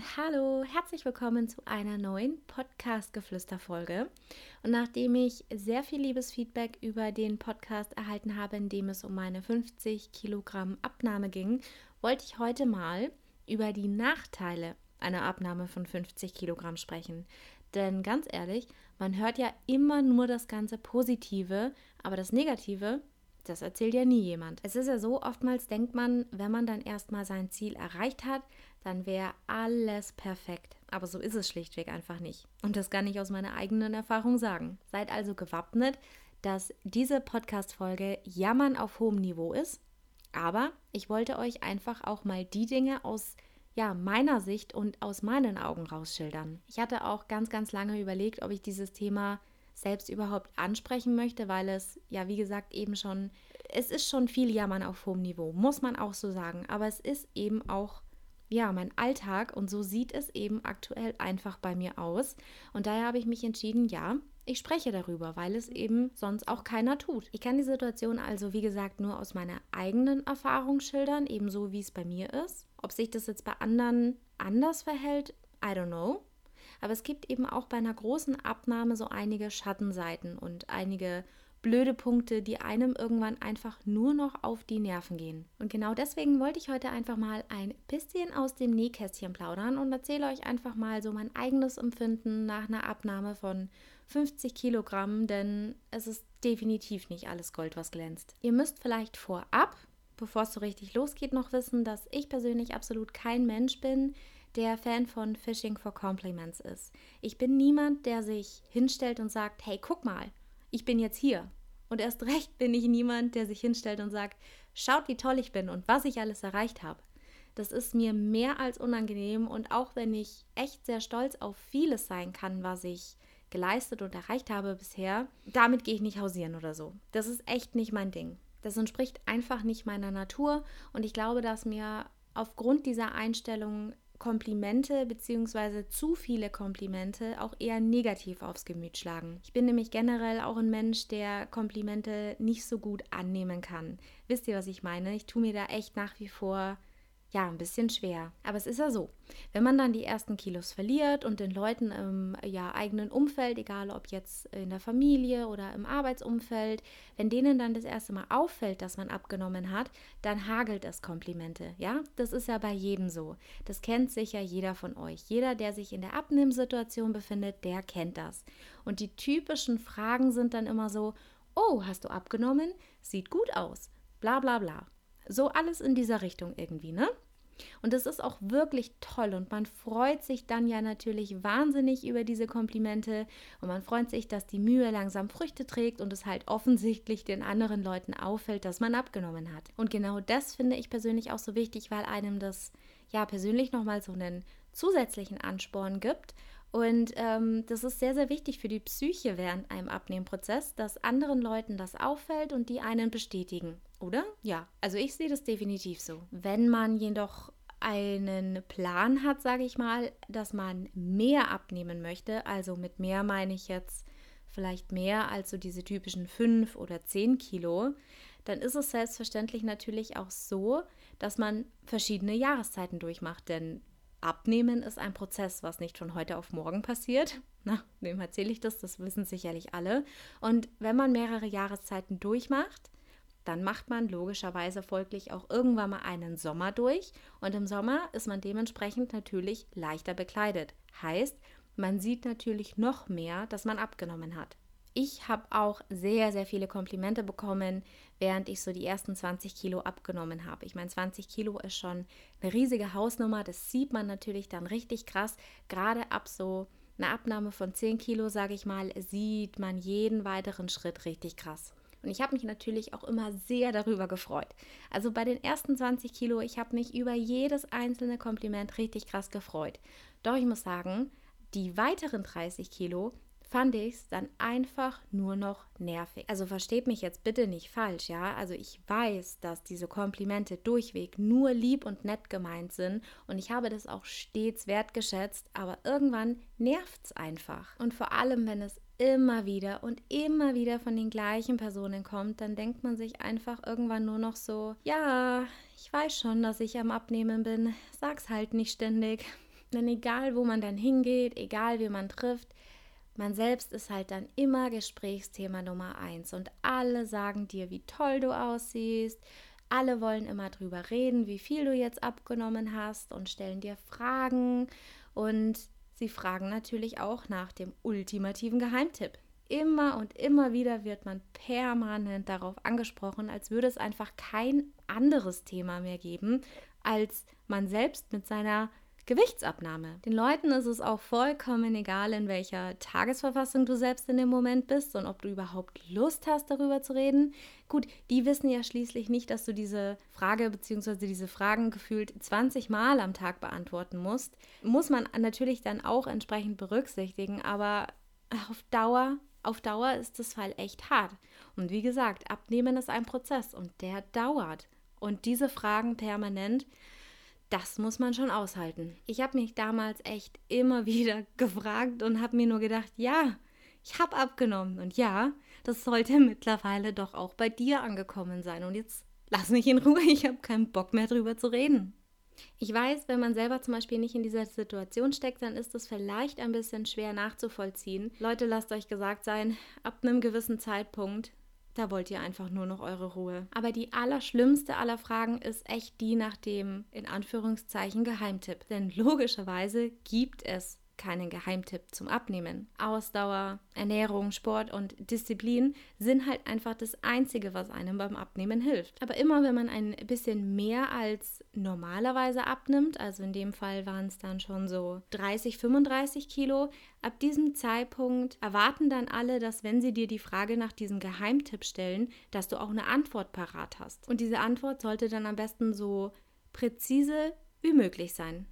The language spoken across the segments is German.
und hallo, herzlich willkommen zu einer neuen Podcast-Geflüster-Folge. Und nachdem ich sehr viel liebes Feedback über den Podcast erhalten habe, in dem es um meine 50 Kilogramm Abnahme ging, wollte ich heute mal über die Nachteile einer Abnahme von 50 Kilogramm sprechen. Denn ganz ehrlich, man hört ja immer nur das ganze Positive, aber das Negative, das erzählt ja nie jemand. Es ist ja so, oftmals denkt man, wenn man dann erstmal sein Ziel erreicht hat, dann wäre alles perfekt. Aber so ist es schlichtweg einfach nicht. Und das kann ich aus meiner eigenen Erfahrung sagen. Seid also gewappnet, dass diese Podcast-Folge Jammern auf hohem Niveau ist. Aber ich wollte euch einfach auch mal die Dinge aus ja, meiner Sicht und aus meinen Augen rausschildern. Ich hatte auch ganz, ganz lange überlegt, ob ich dieses Thema selbst überhaupt ansprechen möchte, weil es ja, wie gesagt, eben schon, es ist schon viel Jammern auf hohem Niveau, muss man auch so sagen. Aber es ist eben auch ja, mein Alltag und so sieht es eben aktuell einfach bei mir aus. Und daher habe ich mich entschieden, ja, ich spreche darüber, weil es eben sonst auch keiner tut. Ich kann die Situation also, wie gesagt, nur aus meiner eigenen Erfahrung schildern, ebenso wie es bei mir ist. Ob sich das jetzt bei anderen anders verhält, I don't know. Aber es gibt eben auch bei einer großen Abnahme so einige Schattenseiten und einige blöde Punkte, die einem irgendwann einfach nur noch auf die Nerven gehen. Und genau deswegen wollte ich heute einfach mal ein bisschen aus dem Nähkästchen plaudern und erzähle euch einfach mal so mein eigenes Empfinden nach einer Abnahme von 50 Kilogramm, denn es ist definitiv nicht alles Gold, was glänzt. Ihr müsst vielleicht vorab, bevor es so richtig losgeht, noch wissen, dass ich persönlich absolut kein Mensch bin, der Fan von Fishing for Compliments ist. Ich bin niemand, der sich hinstellt und sagt, hey, guck mal, ich bin jetzt hier. Und erst recht bin ich niemand, der sich hinstellt und sagt, schaut, wie toll ich bin und was ich alles erreicht habe. Das ist mir mehr als unangenehm und auch wenn ich echt sehr stolz auf vieles sein kann, was ich geleistet und erreicht habe bisher, damit gehe ich nicht hausieren oder so. Das ist echt nicht mein Ding. Das entspricht einfach nicht meiner Natur und ich glaube, dass mir aufgrund dieser Einstellung Komplimente bzw. zu viele Komplimente auch eher negativ aufs Gemüt schlagen. Ich bin nämlich generell auch ein Mensch, der Komplimente nicht so gut annehmen kann. Wisst ihr, was ich meine? Ich tue mir da echt nach wie vor ja, ein bisschen schwer. Aber es ist ja so, wenn man dann die ersten Kilos verliert und den Leuten im ja, eigenen Umfeld, egal ob jetzt in der Familie oder im Arbeitsumfeld, wenn denen dann das erste Mal auffällt, dass man abgenommen hat, dann hagelt es Komplimente. Ja, das ist ja bei jedem so. Das kennt sicher jeder von euch. Jeder, der sich in der Abnehmsituation befindet, der kennt das. Und die typischen Fragen sind dann immer so, oh, hast du abgenommen? Sieht gut aus. Bla bla bla. So alles in dieser Richtung irgendwie, ne? Und das ist auch wirklich toll und man freut sich dann ja natürlich wahnsinnig über diese Komplimente und man freut sich, dass die Mühe langsam Früchte trägt und es halt offensichtlich den anderen Leuten auffällt, dass man abgenommen hat. Und genau das finde ich persönlich auch so wichtig, weil einem das ja persönlich nochmal so einen zusätzlichen Ansporn gibt und ähm, das ist sehr, sehr wichtig für die Psyche während einem Abnehmprozess, dass anderen Leuten das auffällt und die einen bestätigen, oder? Ja, also ich sehe das definitiv so. Wenn man jedoch einen Plan hat, sage ich mal, dass man mehr abnehmen möchte, also mit mehr meine ich jetzt vielleicht mehr als so diese typischen 5 oder 10 Kilo, dann ist es selbstverständlich natürlich auch so, dass man verschiedene Jahreszeiten durchmacht. Denn Abnehmen ist ein Prozess, was nicht von heute auf morgen passiert. Na, wem erzähle ich das? Das wissen sicherlich alle. Und wenn man mehrere Jahreszeiten durchmacht, dann macht man logischerweise folglich auch irgendwann mal einen Sommer durch. Und im Sommer ist man dementsprechend natürlich leichter bekleidet. Heißt, man sieht natürlich noch mehr, dass man abgenommen hat. Ich habe auch sehr, sehr viele Komplimente bekommen, während ich so die ersten 20 Kilo abgenommen habe. Ich meine, 20 Kilo ist schon eine riesige Hausnummer. Das sieht man natürlich dann richtig krass. Gerade ab so einer Abnahme von 10 Kilo, sage ich mal, sieht man jeden weiteren Schritt richtig krass. Und ich habe mich natürlich auch immer sehr darüber gefreut. Also bei den ersten 20 Kilo, ich habe mich über jedes einzelne Kompliment richtig krass gefreut. Doch ich muss sagen, die weiteren 30 Kilo fand ich es dann einfach nur noch nervig. Also versteht mich jetzt bitte nicht falsch, ja? Also ich weiß, dass diese Komplimente durchweg nur lieb und nett gemeint sind und ich habe das auch stets wertgeschätzt, aber irgendwann nervt es einfach. Und vor allem, wenn es immer wieder und immer wieder von den gleichen Personen kommt, dann denkt man sich einfach irgendwann nur noch so, ja, ich weiß schon, dass ich am Abnehmen bin, sag's halt nicht ständig. Denn egal, wo man dann hingeht, egal, wie man trifft, man selbst ist halt dann immer Gesprächsthema Nummer eins. Und alle sagen dir, wie toll du aussiehst. Alle wollen immer drüber reden, wie viel du jetzt abgenommen hast und stellen dir Fragen. Und sie fragen natürlich auch nach dem ultimativen Geheimtipp. Immer und immer wieder wird man permanent darauf angesprochen, als würde es einfach kein anderes Thema mehr geben, als man selbst mit seiner Gewichtsabnahme. Den Leuten ist es auch vollkommen egal, in welcher Tagesverfassung du selbst in dem Moment bist und ob du überhaupt Lust hast, darüber zu reden. Gut, die wissen ja schließlich nicht, dass du diese Frage bzw. diese Fragen gefühlt 20 Mal am Tag beantworten musst. Muss man natürlich dann auch entsprechend berücksichtigen, aber auf Dauer auf Dauer ist das Fall echt hart. Und wie gesagt, Abnehmen ist ein Prozess und der dauert. Und diese Fragen permanent, das muss man schon aushalten. Ich habe mich damals echt immer wieder gefragt und habe mir nur gedacht, ja, ich habe abgenommen. Und ja, das sollte mittlerweile doch auch bei dir angekommen sein. Und jetzt lass mich in Ruhe, ich habe keinen Bock mehr drüber zu reden. Ich weiß, wenn man selber zum Beispiel nicht in dieser Situation steckt, dann ist es vielleicht ein bisschen schwer nachzuvollziehen. Leute, lasst euch gesagt sein, ab einem gewissen Zeitpunkt da wollt ihr einfach nur noch eure Ruhe. Aber die allerschlimmste aller Fragen ist echt die nach dem in Anführungszeichen Geheimtipp. Denn logischerweise gibt es keinen Geheimtipp zum Abnehmen. Ausdauer, Ernährung, Sport und Disziplin sind halt einfach das Einzige, was einem beim Abnehmen hilft. Aber immer wenn man ein bisschen mehr als normalerweise abnimmt, also in dem Fall waren es dann schon so 30, 35 Kilo, ab diesem Zeitpunkt erwarten dann alle, dass wenn sie dir die Frage nach diesem Geheimtipp stellen, dass du auch eine Antwort parat hast. Und diese Antwort sollte dann am besten so präzise wie möglich sein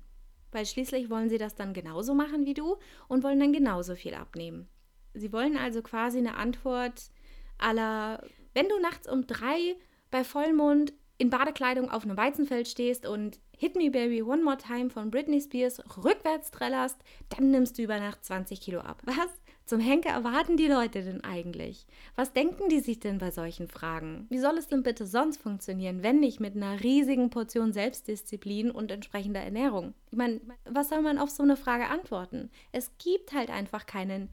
weil schließlich wollen sie das dann genauso machen wie du und wollen dann genauso viel abnehmen. Sie wollen also quasi eine Antwort aller, wenn du nachts um drei bei Vollmond in Badekleidung auf einem Weizenfeld stehst und Hit Me Baby One More Time von Britney Spears rückwärts trällerst, dann nimmst du über Nacht 20 Kilo ab. Was? Zum Henker erwarten die Leute denn eigentlich? Was denken die sich denn bei solchen Fragen? Wie soll es denn bitte sonst funktionieren, wenn nicht mit einer riesigen Portion Selbstdisziplin und entsprechender Ernährung? Ich meine, was soll man auf so eine Frage antworten? Es gibt halt einfach keinen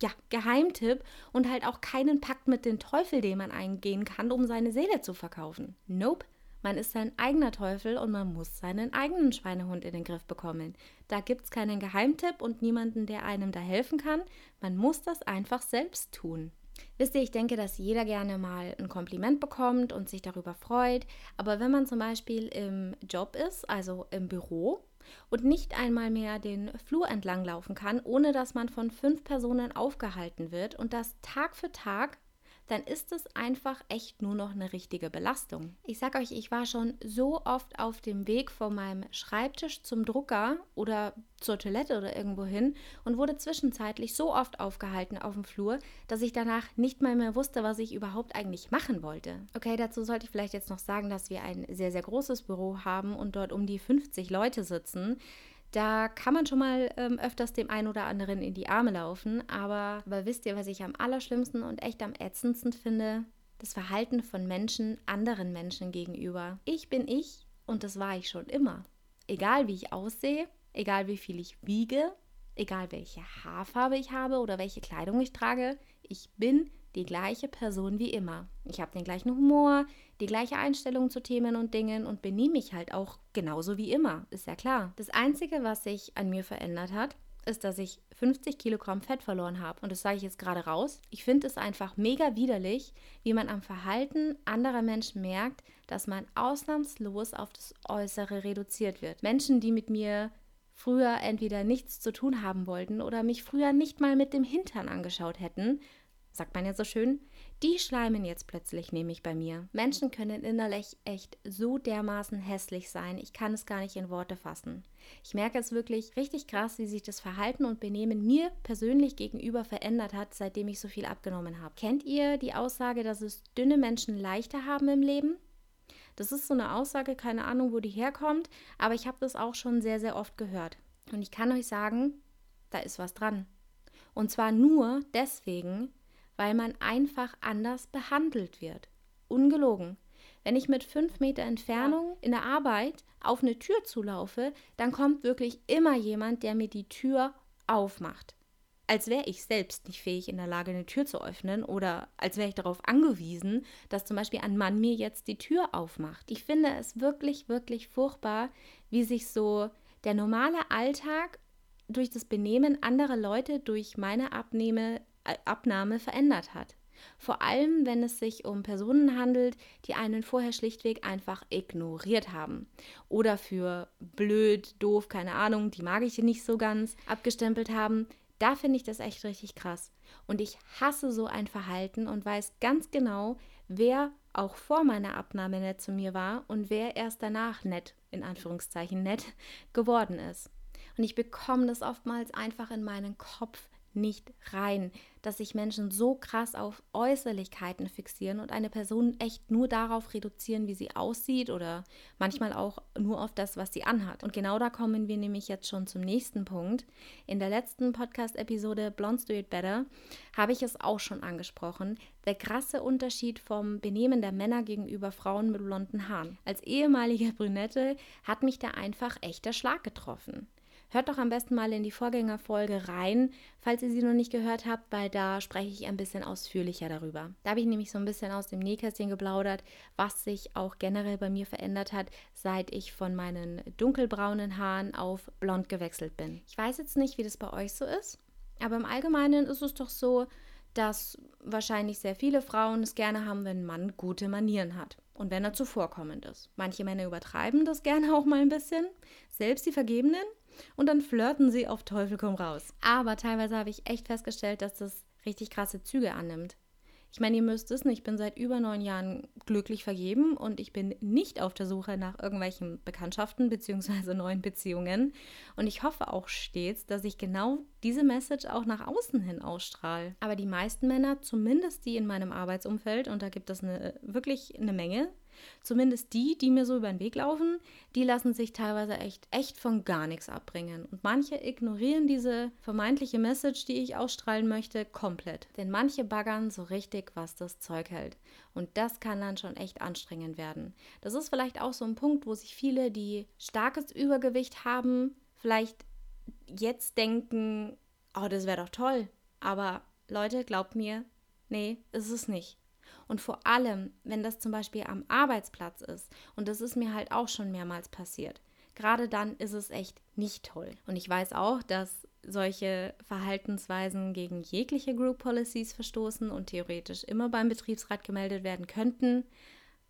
ja, Geheimtipp und halt auch keinen Pakt mit dem Teufel, den man eingehen kann, um seine Seele zu verkaufen. Nope. Man ist sein eigener Teufel und man muss seinen eigenen Schweinehund in den Griff bekommen. Da gibt es keinen Geheimtipp und niemanden, der einem da helfen kann. Man muss das einfach selbst tun. Wisst ihr, ich denke, dass jeder gerne mal ein Kompliment bekommt und sich darüber freut. Aber wenn man zum Beispiel im Job ist, also im Büro, und nicht einmal mehr den Flur entlang laufen kann, ohne dass man von fünf Personen aufgehalten wird und das Tag für Tag dann ist es einfach echt nur noch eine richtige Belastung. Ich sag euch, ich war schon so oft auf dem Weg von meinem Schreibtisch zum Drucker oder zur Toilette oder irgendwo hin und wurde zwischenzeitlich so oft aufgehalten auf dem Flur, dass ich danach nicht mal mehr wusste, was ich überhaupt eigentlich machen wollte. Okay, dazu sollte ich vielleicht jetzt noch sagen, dass wir ein sehr, sehr großes Büro haben und dort um die 50 Leute sitzen. Da kann man schon mal ähm, öfters dem einen oder anderen in die Arme laufen. Aber, aber wisst ihr, was ich am allerschlimmsten und echt am ätzendsten finde? Das Verhalten von Menschen anderen Menschen gegenüber. Ich bin ich und das war ich schon immer. Egal wie ich aussehe, egal wie viel ich wiege, egal welche Haarfarbe ich habe oder welche Kleidung ich trage, ich bin die gleiche Person wie immer. Ich habe den gleichen Humor, die gleiche Einstellung zu Themen und Dingen und benehme mich halt auch genauso wie immer, ist ja klar. Das Einzige, was sich an mir verändert hat, ist, dass ich 50 Kilogramm Fett verloren habe. Und das sage ich jetzt gerade raus. Ich finde es einfach mega widerlich, wie man am Verhalten anderer Menschen merkt, dass man ausnahmslos auf das Äußere reduziert wird. Menschen, die mit mir früher entweder nichts zu tun haben wollten oder mich früher nicht mal mit dem Hintern angeschaut hätten, sagt man ja so schön, die schleimen jetzt plötzlich nämlich bei mir. Menschen können innerlich echt so dermaßen hässlich sein, ich kann es gar nicht in Worte fassen. Ich merke es wirklich richtig krass, wie sich das Verhalten und Benehmen mir persönlich gegenüber verändert hat, seitdem ich so viel abgenommen habe. Kennt ihr die Aussage, dass es dünne Menschen leichter haben im Leben? Das ist so eine Aussage, keine Ahnung, wo die herkommt, aber ich habe das auch schon sehr, sehr oft gehört. Und ich kann euch sagen, da ist was dran. Und zwar nur deswegen, weil man einfach anders behandelt wird. Ungelogen. Wenn ich mit fünf Meter Entfernung in der Arbeit auf eine Tür zulaufe, dann kommt wirklich immer jemand, der mir die Tür aufmacht. Als wäre ich selbst nicht fähig in der Lage, eine Tür zu öffnen oder als wäre ich darauf angewiesen, dass zum Beispiel ein Mann mir jetzt die Tür aufmacht. Ich finde es wirklich, wirklich furchtbar, wie sich so der normale Alltag durch das Benehmen anderer Leute durch meine Abnehme, Abnahme verändert hat. Vor allem, wenn es sich um Personen handelt, die einen vorher schlichtweg einfach ignoriert haben. Oder für blöd, doof, keine Ahnung, die mag ich nicht so ganz, abgestempelt haben. Da finde ich das echt richtig krass. Und ich hasse so ein Verhalten und weiß ganz genau, wer auch vor meiner Abnahme nett zu mir war und wer erst danach nett, in Anführungszeichen nett, geworden ist. Und ich bekomme das oftmals einfach in meinen Kopf nicht rein, dass sich Menschen so krass auf Äußerlichkeiten fixieren und eine Person echt nur darauf reduzieren, wie sie aussieht oder manchmal auch nur auf das, was sie anhat. Und genau da kommen wir nämlich jetzt schon zum nächsten Punkt. In der letzten Podcast-Episode Blondes Do It Better habe ich es auch schon angesprochen. Der krasse Unterschied vom Benehmen der Männer gegenüber Frauen mit blonden Haaren. Als ehemalige Brünette hat mich da einfach echter Schlag getroffen. Hört doch am besten mal in die Vorgängerfolge rein, falls ihr sie noch nicht gehört habt, weil da spreche ich ein bisschen ausführlicher darüber. Da habe ich nämlich so ein bisschen aus dem Nähkästchen geplaudert, was sich auch generell bei mir verändert hat, seit ich von meinen dunkelbraunen Haaren auf blond gewechselt bin. Ich weiß jetzt nicht, wie das bei euch so ist, aber im Allgemeinen ist es doch so, dass wahrscheinlich sehr viele Frauen es gerne haben, wenn ein Mann gute Manieren hat und wenn er zuvorkommend ist. Manche Männer übertreiben das gerne auch mal ein bisschen, selbst die Vergebenen, und dann flirten sie auf Teufel komm raus. Aber teilweise habe ich echt festgestellt, dass das richtig krasse Züge annimmt. Ich meine, ihr müsst wissen, ich bin seit über neun Jahren glücklich vergeben und ich bin nicht auf der Suche nach irgendwelchen Bekanntschaften bzw. neuen Beziehungen. Und ich hoffe auch stets, dass ich genau diese Message auch nach außen hin ausstrahle. Aber die meisten Männer, zumindest die in meinem Arbeitsumfeld, und da gibt es eine, wirklich eine Menge, Zumindest die, die mir so über den Weg laufen, die lassen sich teilweise echt, echt von gar nichts abbringen. Und manche ignorieren diese vermeintliche Message, die ich ausstrahlen möchte, komplett. Denn manche baggern so richtig, was das Zeug hält. Und das kann dann schon echt anstrengend werden. Das ist vielleicht auch so ein Punkt, wo sich viele, die starkes Übergewicht haben, vielleicht jetzt denken, oh, das wäre doch toll. Aber Leute, glaubt mir, nee, ist es nicht. Und vor allem, wenn das zum Beispiel am Arbeitsplatz ist, und das ist mir halt auch schon mehrmals passiert, gerade dann ist es echt nicht toll. Und ich weiß auch, dass solche Verhaltensweisen gegen jegliche Group Policies verstoßen und theoretisch immer beim Betriebsrat gemeldet werden könnten.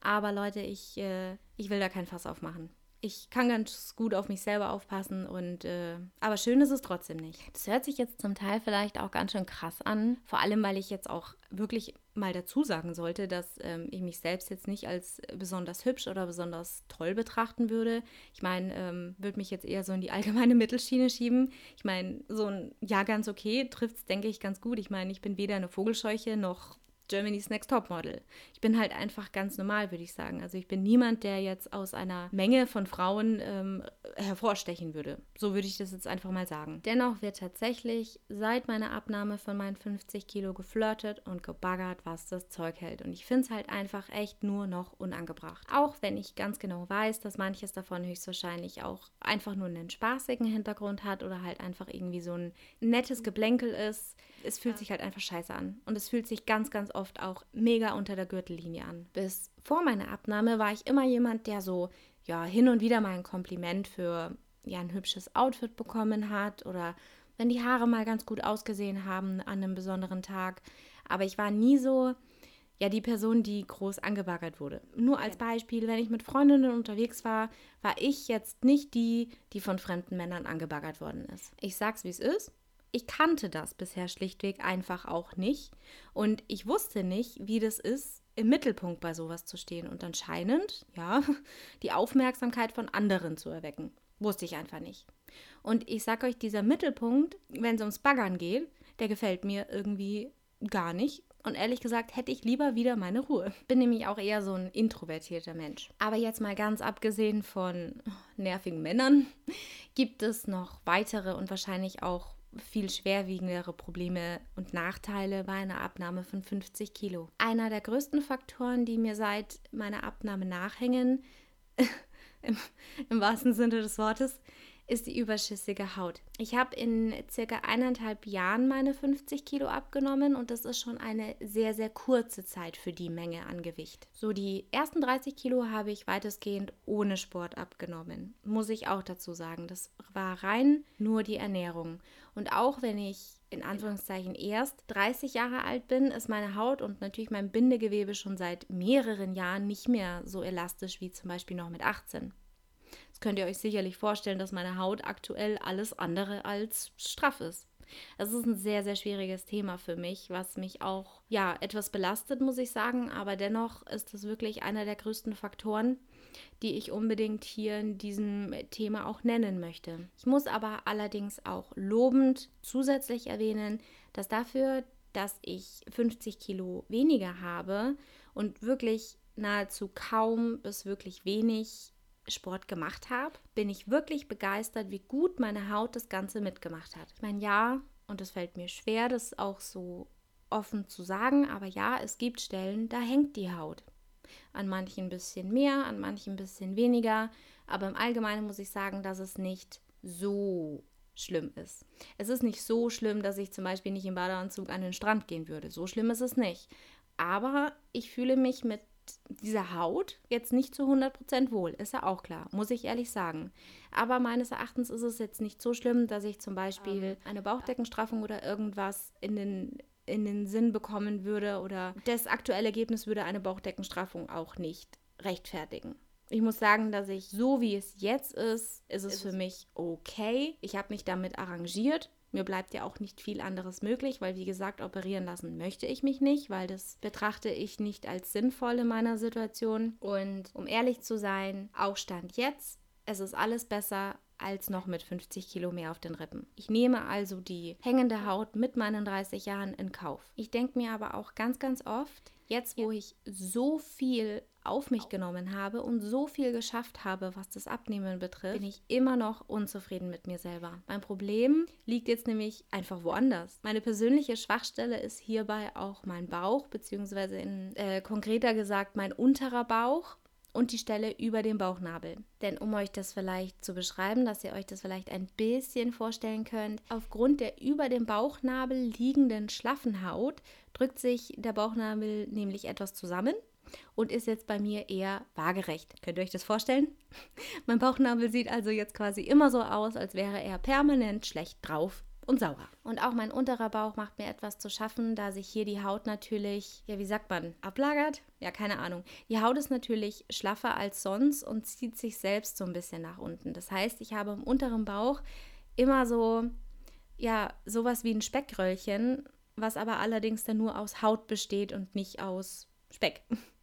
Aber Leute, ich, äh, ich will da kein Fass aufmachen ich kann ganz gut auf mich selber aufpassen und äh, aber schön ist es trotzdem nicht. Das hört sich jetzt zum Teil vielleicht auch ganz schön krass an, vor allem weil ich jetzt auch wirklich mal dazu sagen sollte, dass ähm, ich mich selbst jetzt nicht als besonders hübsch oder besonders toll betrachten würde. Ich meine, ähm, würde mich jetzt eher so in die allgemeine Mittelschiene schieben. Ich meine, so ein Ja ganz okay trifft es, denke ich, ganz gut. Ich meine, ich bin weder eine Vogelscheuche noch Germany's Next Top Model. Ich bin halt einfach ganz normal, würde ich sagen. Also ich bin niemand, der jetzt aus einer Menge von Frauen ähm, hervorstechen würde. So würde ich das jetzt einfach mal sagen. Dennoch wird tatsächlich seit meiner Abnahme von meinen 50 Kilo geflirtet und gebaggert, was das Zeug hält. Und ich finde es halt einfach echt nur noch unangebracht. Auch wenn ich ganz genau weiß, dass manches davon höchstwahrscheinlich auch einfach nur einen spaßigen Hintergrund hat oder halt einfach irgendwie so ein nettes Geblänkel ist. Es fühlt sich halt einfach scheiße an. Und es fühlt sich ganz, ganz oft auch mega unter der Gürtellinie an. Bis vor meiner Abnahme war ich immer jemand, der so ja hin und wieder mal ein Kompliment für ja ein hübsches Outfit bekommen hat oder wenn die Haare mal ganz gut ausgesehen haben an einem besonderen Tag. Aber ich war nie so ja die Person, die groß angebaggert wurde. Nur als Beispiel, wenn ich mit Freundinnen unterwegs war, war ich jetzt nicht die, die von fremden Männern angebaggert worden ist. Ich sag's, wie es ist ich kannte das bisher schlichtweg einfach auch nicht. Und ich wusste nicht, wie das ist, im Mittelpunkt bei sowas zu stehen und anscheinend, ja, die Aufmerksamkeit von anderen zu erwecken. Wusste ich einfach nicht. Und ich sag euch, dieser Mittelpunkt, wenn es ums Baggern geht, der gefällt mir irgendwie gar nicht. Und ehrlich gesagt hätte ich lieber wieder meine Ruhe. Bin nämlich auch eher so ein introvertierter Mensch. Aber jetzt mal ganz abgesehen von nervigen Männern, gibt es noch weitere und wahrscheinlich auch viel schwerwiegendere Probleme und Nachteile bei einer Abnahme von 50 Kilo. Einer der größten Faktoren, die mir seit meiner Abnahme nachhängen, im, im wahrsten Sinne des Wortes, ist die überschüssige Haut. Ich habe in circa eineinhalb Jahren meine 50 Kilo abgenommen und das ist schon eine sehr, sehr kurze Zeit für die Menge an Gewicht. So die ersten 30 Kilo habe ich weitestgehend ohne Sport abgenommen. Muss ich auch dazu sagen. Das war rein nur die Ernährung. Und auch wenn ich in Anführungszeichen erst 30 Jahre alt bin, ist meine Haut und natürlich mein Bindegewebe schon seit mehreren Jahren nicht mehr so elastisch wie zum Beispiel noch mit 18. Das könnt ihr euch sicherlich vorstellen, dass meine Haut aktuell alles andere als straff ist. Das ist ein sehr, sehr schwieriges Thema für mich, was mich auch, ja, etwas belastet, muss ich sagen. Aber dennoch ist es wirklich einer der größten Faktoren, die ich unbedingt hier in diesem Thema auch nennen möchte. Ich muss aber allerdings auch lobend zusätzlich erwähnen, dass dafür, dass ich 50 Kilo weniger habe und wirklich nahezu kaum bis wirklich wenig Sport gemacht habe, bin ich wirklich begeistert, wie gut meine Haut das Ganze mitgemacht hat. Ich meine, ja, und es fällt mir schwer, das auch so offen zu sagen, aber ja, es gibt Stellen, da hängt die Haut. An manchen ein bisschen mehr, an manchen ein bisschen weniger, aber im Allgemeinen muss ich sagen, dass es nicht so schlimm ist. Es ist nicht so schlimm, dass ich zum Beispiel nicht im Badeanzug an den Strand gehen würde. So schlimm ist es nicht. Aber ich fühle mich mit dieser Haut jetzt nicht zu 100% wohl, ist ja auch klar, muss ich ehrlich sagen. Aber meines Erachtens ist es jetzt nicht so schlimm, dass ich zum Beispiel eine Bauchdeckenstraffung oder irgendwas in den, in den Sinn bekommen würde oder das aktuelle Ergebnis würde eine Bauchdeckenstraffung auch nicht rechtfertigen. Ich muss sagen, dass ich so wie es jetzt ist, ist es für mich okay. Ich habe mich damit arrangiert. Mir bleibt ja auch nicht viel anderes möglich, weil wie gesagt, operieren lassen möchte ich mich nicht, weil das betrachte ich nicht als sinnvoll in meiner Situation. Und um ehrlich zu sein, auch Stand jetzt, es ist alles besser als noch mit 50 Kilo mehr auf den Rippen. Ich nehme also die hängende Haut mit meinen 30 Jahren in Kauf. Ich denke mir aber auch ganz, ganz oft, Jetzt, wo ich so viel auf mich genommen habe und so viel geschafft habe, was das Abnehmen betrifft, bin ich immer noch unzufrieden mit mir selber. Mein Problem liegt jetzt nämlich einfach woanders. Meine persönliche Schwachstelle ist hierbei auch mein Bauch, beziehungsweise in, äh, konkreter gesagt mein unterer Bauch und die Stelle über dem Bauchnabel. Denn um euch das vielleicht zu beschreiben, dass ihr euch das vielleicht ein bisschen vorstellen könnt, aufgrund der über dem Bauchnabel liegenden schlaffen Haut drückt sich der Bauchnabel nämlich etwas zusammen und ist jetzt bei mir eher waagerecht. Könnt ihr euch das vorstellen? mein Bauchnabel sieht also jetzt quasi immer so aus, als wäre er permanent schlecht drauf und sauer. Und auch mein unterer Bauch macht mir etwas zu schaffen, da sich hier die Haut natürlich, ja, wie sagt man, ablagert? Ja, keine Ahnung. Die Haut ist natürlich schlaffer als sonst und zieht sich selbst so ein bisschen nach unten. Das heißt, ich habe im unteren Bauch immer so, ja, sowas wie ein Speckröllchen, was aber allerdings dann nur aus Haut besteht und nicht aus Speck.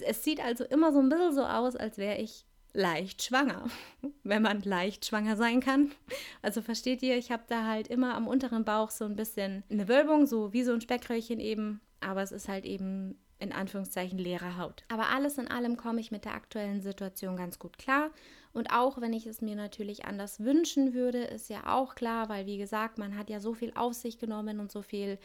Es sieht also immer so ein bisschen so aus, als wäre ich leicht schwanger, wenn man leicht schwanger sein kann. Also versteht ihr, ich habe da halt immer am unteren Bauch so ein bisschen eine Wölbung, so wie so ein Speckröllchen eben, aber es ist halt eben in Anführungszeichen leere Haut. Aber alles in allem komme ich mit der aktuellen Situation ganz gut klar. Und auch wenn ich es mir natürlich anders wünschen würde, ist ja auch klar, weil wie gesagt, man hat ja so viel auf sich genommen und so viel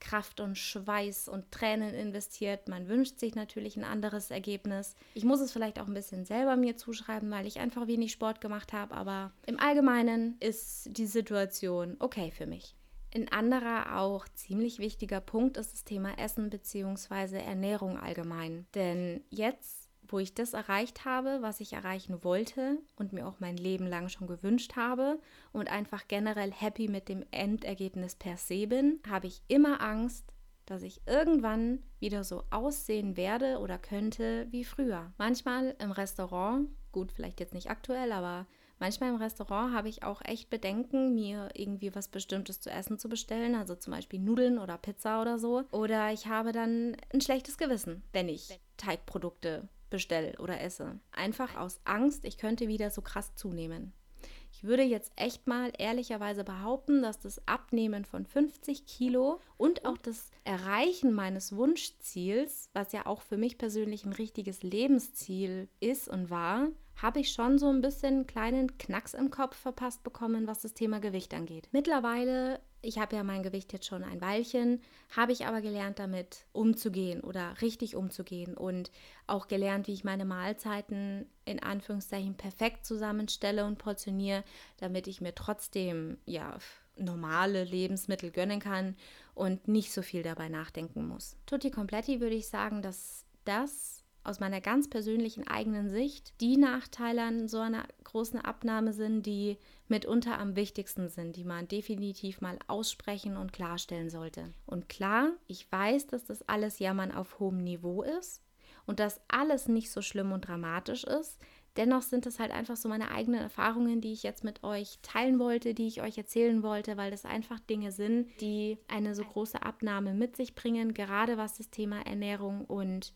Kraft und Schweiß und Tränen investiert. Man wünscht sich natürlich ein anderes Ergebnis. Ich muss es vielleicht auch ein bisschen selber mir zuschreiben, weil ich einfach wenig Sport gemacht habe, aber im Allgemeinen ist die Situation okay für mich. Ein anderer auch ziemlich wichtiger Punkt ist das Thema Essen bzw. Ernährung allgemein. Denn jetzt wo ich das erreicht habe, was ich erreichen wollte und mir auch mein Leben lang schon gewünscht habe und einfach generell happy mit dem Endergebnis per se bin, habe ich immer Angst, dass ich irgendwann wieder so aussehen werde oder könnte wie früher. Manchmal im Restaurant, gut, vielleicht jetzt nicht aktuell, aber manchmal im Restaurant habe ich auch echt Bedenken, mir irgendwie was Bestimmtes zu essen zu bestellen, also zum Beispiel Nudeln oder Pizza oder so. Oder ich habe dann ein schlechtes Gewissen, wenn ich Teigprodukte bestelle oder esse. Einfach aus Angst, ich könnte wieder so krass zunehmen. Ich würde jetzt echt mal ehrlicherweise behaupten, dass das Abnehmen von 50 Kilo und auch das Erreichen meines Wunschziels, was ja auch für mich persönlich ein richtiges Lebensziel ist und war, habe ich schon so ein bisschen einen kleinen Knacks im Kopf verpasst bekommen, was das Thema Gewicht angeht. Mittlerweile ich habe ja mein Gewicht jetzt schon ein Weilchen, habe ich aber gelernt, damit umzugehen oder richtig umzugehen und auch gelernt, wie ich meine Mahlzeiten in Anführungszeichen perfekt zusammenstelle und portioniere, damit ich mir trotzdem ja normale Lebensmittel gönnen kann und nicht so viel dabei nachdenken muss. Tutti Completi würde ich sagen, dass das aus meiner ganz persönlichen eigenen Sicht die Nachteile an so einer großen Abnahme sind, die mitunter am wichtigsten sind, die man definitiv mal aussprechen und klarstellen sollte. Und klar, ich weiß, dass das alles Jammern auf hohem Niveau ist und dass alles nicht so schlimm und dramatisch ist. Dennoch sind es halt einfach so meine eigenen Erfahrungen, die ich jetzt mit euch teilen wollte, die ich euch erzählen wollte, weil das einfach Dinge sind, die eine so große Abnahme mit sich bringen, gerade was das Thema Ernährung und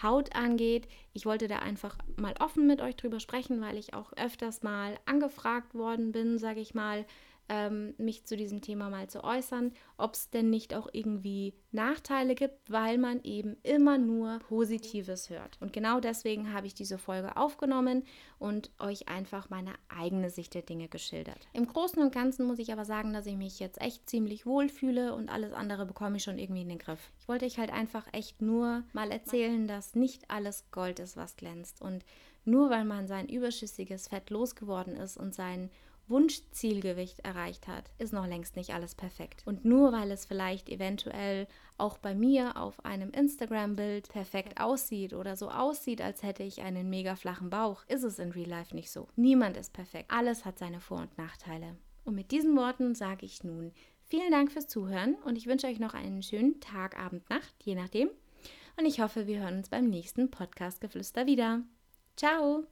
Haut angeht. Ich wollte da einfach mal offen mit euch drüber sprechen, weil ich auch öfters mal angefragt worden bin, sage ich mal, ähm, mich zu diesem Thema mal zu äußern, ob es denn nicht auch irgendwie Nachteile gibt, weil man eben immer nur Positives hört. Und genau deswegen habe ich diese Folge aufgenommen und euch einfach meine eigene Sicht der Dinge geschildert. Im Großen und Ganzen muss ich aber sagen, dass ich mich jetzt echt ziemlich wohl fühle und alles andere bekomme ich schon irgendwie in den Griff. Ich wollte euch halt einfach echt nur mal erzählen, dass nicht alles Gold ist, was glänzt. Und nur weil man sein überschüssiges Fett losgeworden ist und sein Wunschzielgewicht erreicht hat, ist noch längst nicht alles perfekt. Und nur weil es vielleicht eventuell auch bei mir auf einem Instagram-Bild perfekt aussieht oder so aussieht, als hätte ich einen mega flachen Bauch, ist es in Real Life nicht so. Niemand ist perfekt. Alles hat seine Vor- und Nachteile. Und mit diesen Worten sage ich nun vielen Dank fürs Zuhören und ich wünsche euch noch einen schönen Tag, Abend, Nacht, je nachdem. Und ich hoffe, wir hören uns beim nächsten Podcast-Geflüster wieder. Ciao!